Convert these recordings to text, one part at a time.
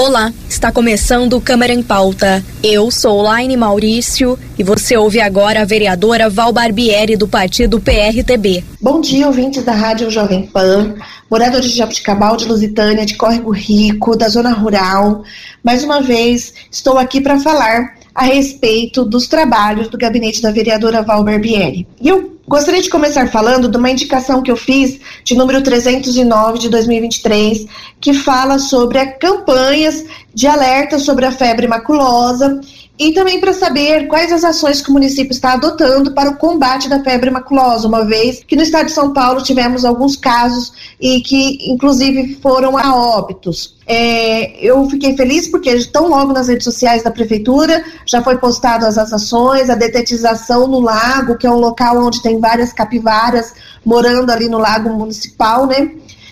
Olá, está começando o Câmara em Pauta. Eu sou Laine Maurício e você ouve agora a vereadora Val Barbieri do partido PRTB. Bom dia, ouvintes da Rádio Jovem Pan, moradores de Jabuticabal, de Lusitânia, de Córrego Rico, da zona rural. Mais uma vez, estou aqui para falar a respeito dos trabalhos do gabinete da vereadora Val Barbieri. E eu gostaria de começar falando de uma indicação que eu fiz de número 309 de 2023, que fala sobre campanhas de alerta sobre a febre maculosa e também para saber quais as ações que o município está adotando para o combate da febre maculosa, uma vez que no estado de São Paulo tivemos alguns casos e que inclusive foram a óbitos. É, eu fiquei feliz porque tão logo nas redes sociais da prefeitura já foi postado as ações, a detetização no lago, que é um local onde tem várias capivaras morando ali no lago municipal, né?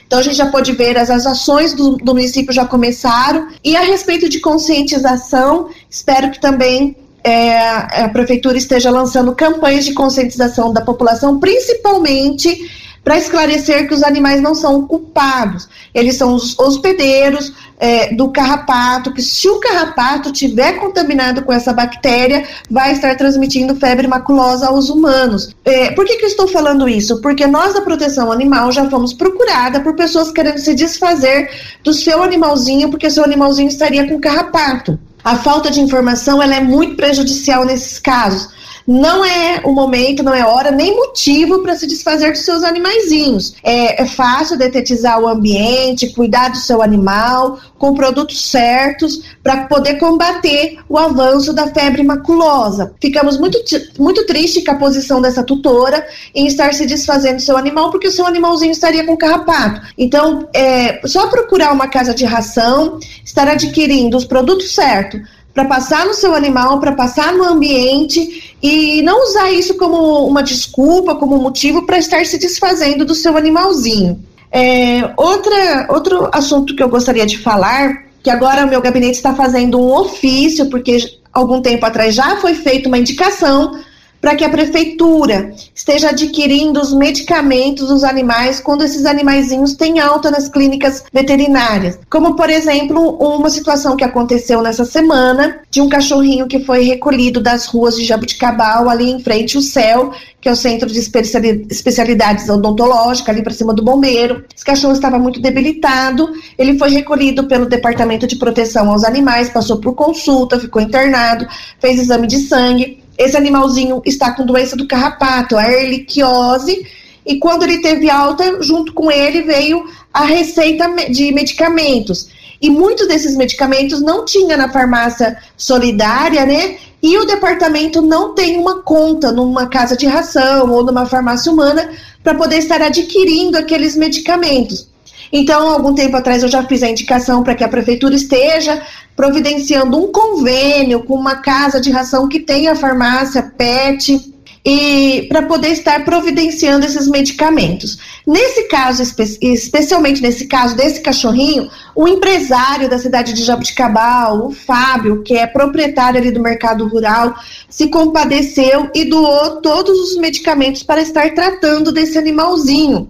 Então a gente já pode ver as, as ações do, do município já começaram. E a respeito de conscientização, espero que também é, a prefeitura esteja lançando campanhas de conscientização da população, principalmente para esclarecer que os animais não são culpados, eles são os hospedeiros é, do carrapato, que se o carrapato tiver contaminado com essa bactéria, vai estar transmitindo febre maculosa aos humanos. É, por que, que eu estou falando isso? Porque nós da proteção animal já fomos procurada por pessoas querendo se desfazer do seu animalzinho, porque seu animalzinho estaria com carrapato. A falta de informação ela é muito prejudicial nesses casos não é o momento, não é hora, nem motivo para se desfazer dos seus animaizinhos. É, é fácil detetizar o ambiente, cuidar do seu animal com produtos certos para poder combater o avanço da febre maculosa. Ficamos muito, muito tristes com a posição dessa tutora em estar se desfazendo do seu animal, porque o seu animalzinho estaria com carrapato. Então, é só procurar uma casa de ração, estar adquirindo os produtos certos para passar no seu animal, para passar no ambiente e não usar isso como uma desculpa, como motivo para estar se desfazendo do seu animalzinho. É, outra, outro assunto que eu gostaria de falar, que agora o meu gabinete está fazendo um ofício, porque algum tempo atrás já foi feita uma indicação para que a prefeitura esteja adquirindo os medicamentos dos animais quando esses animaizinhos têm alta nas clínicas veterinárias. Como, por exemplo, uma situação que aconteceu nessa semana de um cachorrinho que foi recolhido das ruas de Jabuticabal, ali em frente ao céu, que é o centro de especialidades odontológicas, ali para cima do bombeiro. Esse cachorro estava muito debilitado, ele foi recolhido pelo Departamento de Proteção aos Animais, passou por consulta, ficou internado, fez exame de sangue esse animalzinho está com doença do carrapato, a erliquiose, e quando ele teve alta, junto com ele veio a receita de medicamentos. E muitos desses medicamentos não tinha na farmácia solidária, né? E o departamento não tem uma conta numa casa de ração ou numa farmácia humana para poder estar adquirindo aqueles medicamentos. Então, algum tempo atrás eu já fiz a indicação para que a prefeitura esteja providenciando um convênio com uma casa de ração que tenha farmácia PET e para poder estar providenciando esses medicamentos. Nesse caso, espe especialmente nesse caso desse cachorrinho, o empresário da cidade de Jabuticabal, o Fábio, que é proprietário ali do mercado rural, se compadeceu e doou todos os medicamentos para estar tratando desse animalzinho.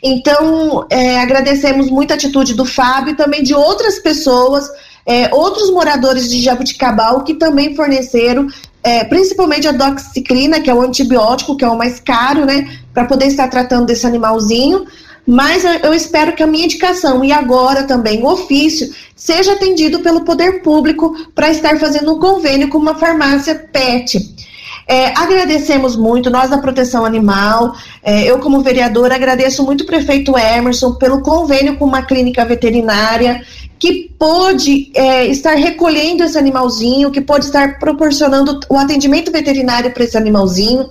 Então, é, agradecemos muito a atitude do Fábio e também de outras pessoas, é, outros moradores de Jabuticabal que também forneceram, é, principalmente a doxiciclina, que é o antibiótico, que é o mais caro, né, para poder estar tratando desse animalzinho. Mas eu espero que a minha indicação e agora também o ofício seja atendido pelo poder público para estar fazendo um convênio com uma farmácia PET. É, agradecemos muito, nós da Proteção Animal, é, eu como vereadora agradeço muito o prefeito Emerson pelo convênio com uma clínica veterinária que pôde é, estar recolhendo esse animalzinho, que pode estar proporcionando o atendimento veterinário para esse animalzinho.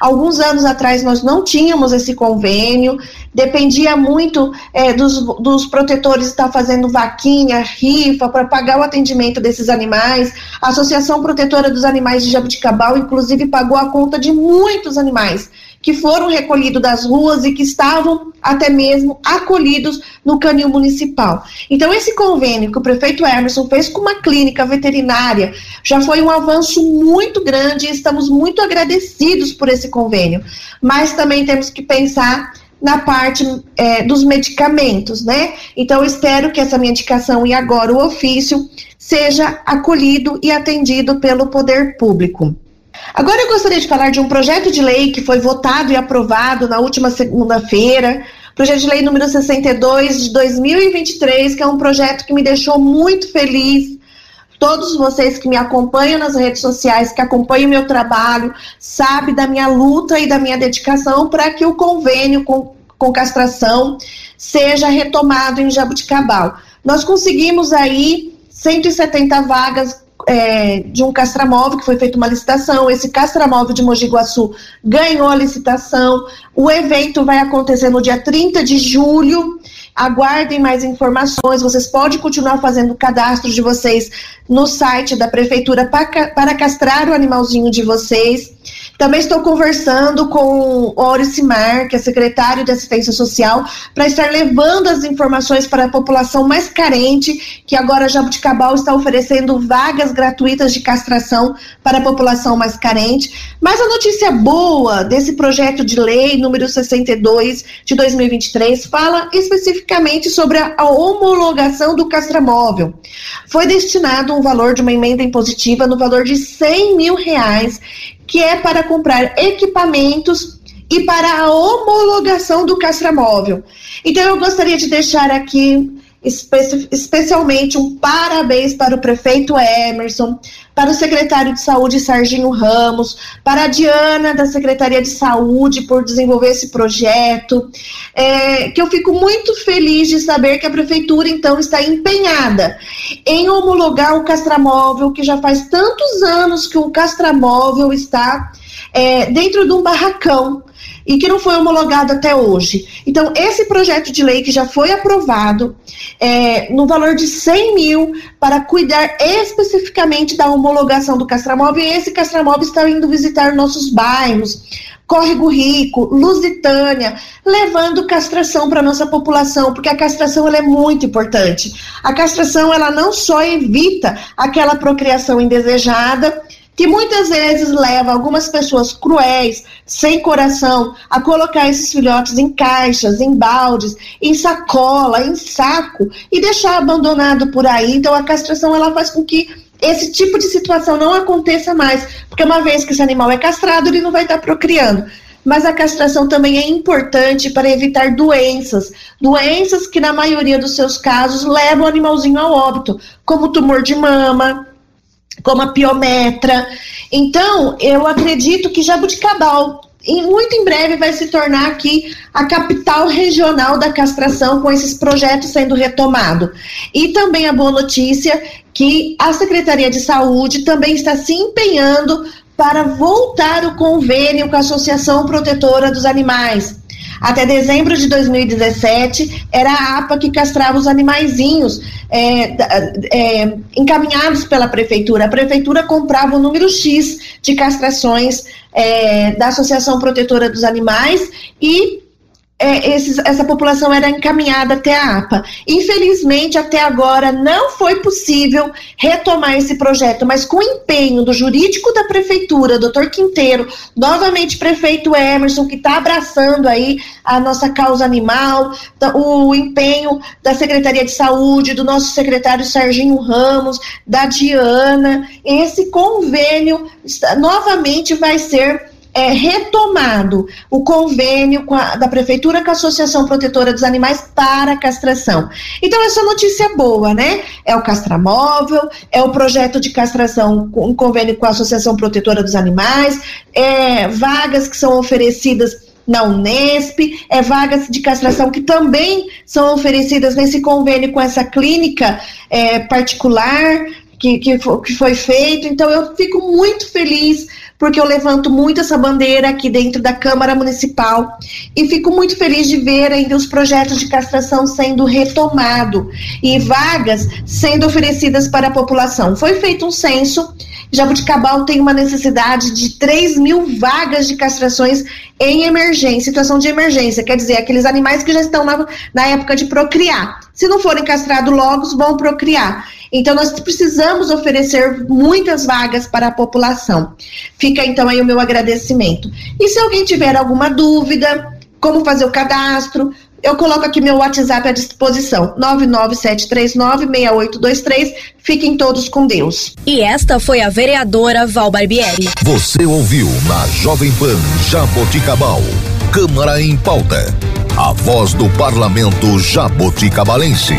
Alguns anos atrás nós não tínhamos esse convênio, dependia muito é, dos, dos protetores estar fazendo vaquinha, rifa para pagar o atendimento desses animais. A Associação Protetora dos Animais de Jabuticabal, inclusive, pagou a conta de muitos animais que foram recolhidos das ruas e que estavam até mesmo acolhidos no canil municipal. Então, esse convênio que o prefeito Emerson fez com uma clínica veterinária já foi um avanço muito grande e estamos muito agradecidos por esse convênio. Mas também temos que pensar na parte é, dos medicamentos, né? Então, espero que essa medicação e agora o ofício seja acolhido e atendido pelo poder público. Agora eu gostaria de falar de um projeto de lei que foi votado e aprovado na última segunda-feira, projeto de lei número 62 de 2023, que é um projeto que me deixou muito feliz. Todos vocês que me acompanham nas redes sociais, que acompanham meu trabalho, sabe da minha luta e da minha dedicação para que o convênio com, com castração seja retomado em Jabuticabal. Nós conseguimos aí 170 vagas é, de um castramóvel, que foi feita uma licitação. Esse castramóvel de Mogi Guaçu ganhou a licitação. O evento vai acontecer no dia 30 de julho. Aguardem mais informações. Vocês podem continuar fazendo o cadastro de vocês no site da prefeitura para, para castrar o animalzinho de vocês. Também estou conversando com o Auricimar, que é secretário de Assistência Social, para estar levando as informações para a população mais carente, que agora Jabuticabal está oferecendo vagas gratuitas de castração para a população mais carente. Mas a notícia boa desse projeto de lei número 62 de 2023 fala especificamente sobre a, homologação do castramóvel. Foi destinado um valor de uma emenda impositiva no valor de 100 mil reais que é para comprar equipamentos e para a homologação do castramóvel. Então, eu gostaria de deixar aqui espe especialmente um parabéns para o prefeito Emerson, para o secretário de Saúde Serginho Ramos, para a Diana da Secretaria de Saúde por desenvolver esse projeto, é, que eu fico muito feliz de saber que a prefeitura então está empenhada em homologar o castramóvel, que já faz tantos anos que o castramóvel está é, dentro de um barracão e que não foi homologado até hoje. Então, esse projeto de lei que já foi aprovado, é, no valor de 100 mil, para cuidar especificamente da homologação do castramóvel, e esse castramóvel está indo visitar nossos bairros, Córrego Rico, Lusitânia, levando castração para nossa população, porque a castração ela é muito importante. A castração ela não só evita aquela procriação indesejada, que muitas vezes leva algumas pessoas cruéis, sem coração, a colocar esses filhotes em caixas, em baldes, em sacola, em saco e deixar abandonado por aí. Então a castração ela faz com que esse tipo de situação não aconteça mais, porque uma vez que esse animal é castrado, ele não vai estar procriando. Mas a castração também é importante para evitar doenças, doenças que na maioria dos seus casos levam o animalzinho ao óbito, como tumor de mama, como a piometra. Então, eu acredito que Jabuticabal, em, muito em breve, vai se tornar aqui a capital regional da castração, com esses projetos sendo retomados. E também a boa notícia que a Secretaria de Saúde também está se empenhando para voltar o convênio com a Associação Protetora dos Animais. Até dezembro de 2017, era a APA que castrava os animaizinhos é, é, encaminhados pela prefeitura. A prefeitura comprava o número X de castrações é, da Associação Protetora dos Animais e é, esses, essa população era encaminhada até a APA. Infelizmente, até agora não foi possível retomar esse projeto, mas com o empenho do jurídico da prefeitura, doutor Quinteiro, novamente prefeito Emerson, que está abraçando aí a nossa causa animal, o empenho da Secretaria de Saúde, do nosso secretário Serginho Ramos, da Diana, esse convênio novamente vai ser é, retomado o convênio a, da Prefeitura com a Associação Protetora dos Animais para castração. Então, essa notícia boa, né? É o castramóvel, é o projeto de castração em convênio com a Associação Protetora dos Animais, é, vagas que são oferecidas na Unesp, é vagas de castração que também são oferecidas nesse convênio com essa clínica é, particular que, que, que foi feito. Então, eu fico muito feliz porque eu levanto muito essa bandeira aqui dentro da Câmara Municipal e fico muito feliz de ver ainda os projetos de castração sendo retomado e vagas sendo oferecidas para a população. Foi feito um censo Jabuticabal tem uma necessidade de 3 mil vagas de castrações em emergência, situação de emergência, quer dizer, aqueles animais que já estão na, na época de procriar. Se não forem castrados logo, vão procriar. Então, nós precisamos oferecer muitas vagas para a população. Fica então aí o meu agradecimento. E se alguém tiver alguma dúvida, como fazer o cadastro, eu coloco aqui meu WhatsApp à disposição, 997396823. Fiquem todos com Deus. E esta foi a vereadora Val Barbieri. Você ouviu na Jovem Pan Jaboticabal. Câmara em pauta. A voz do parlamento jaboticabalense.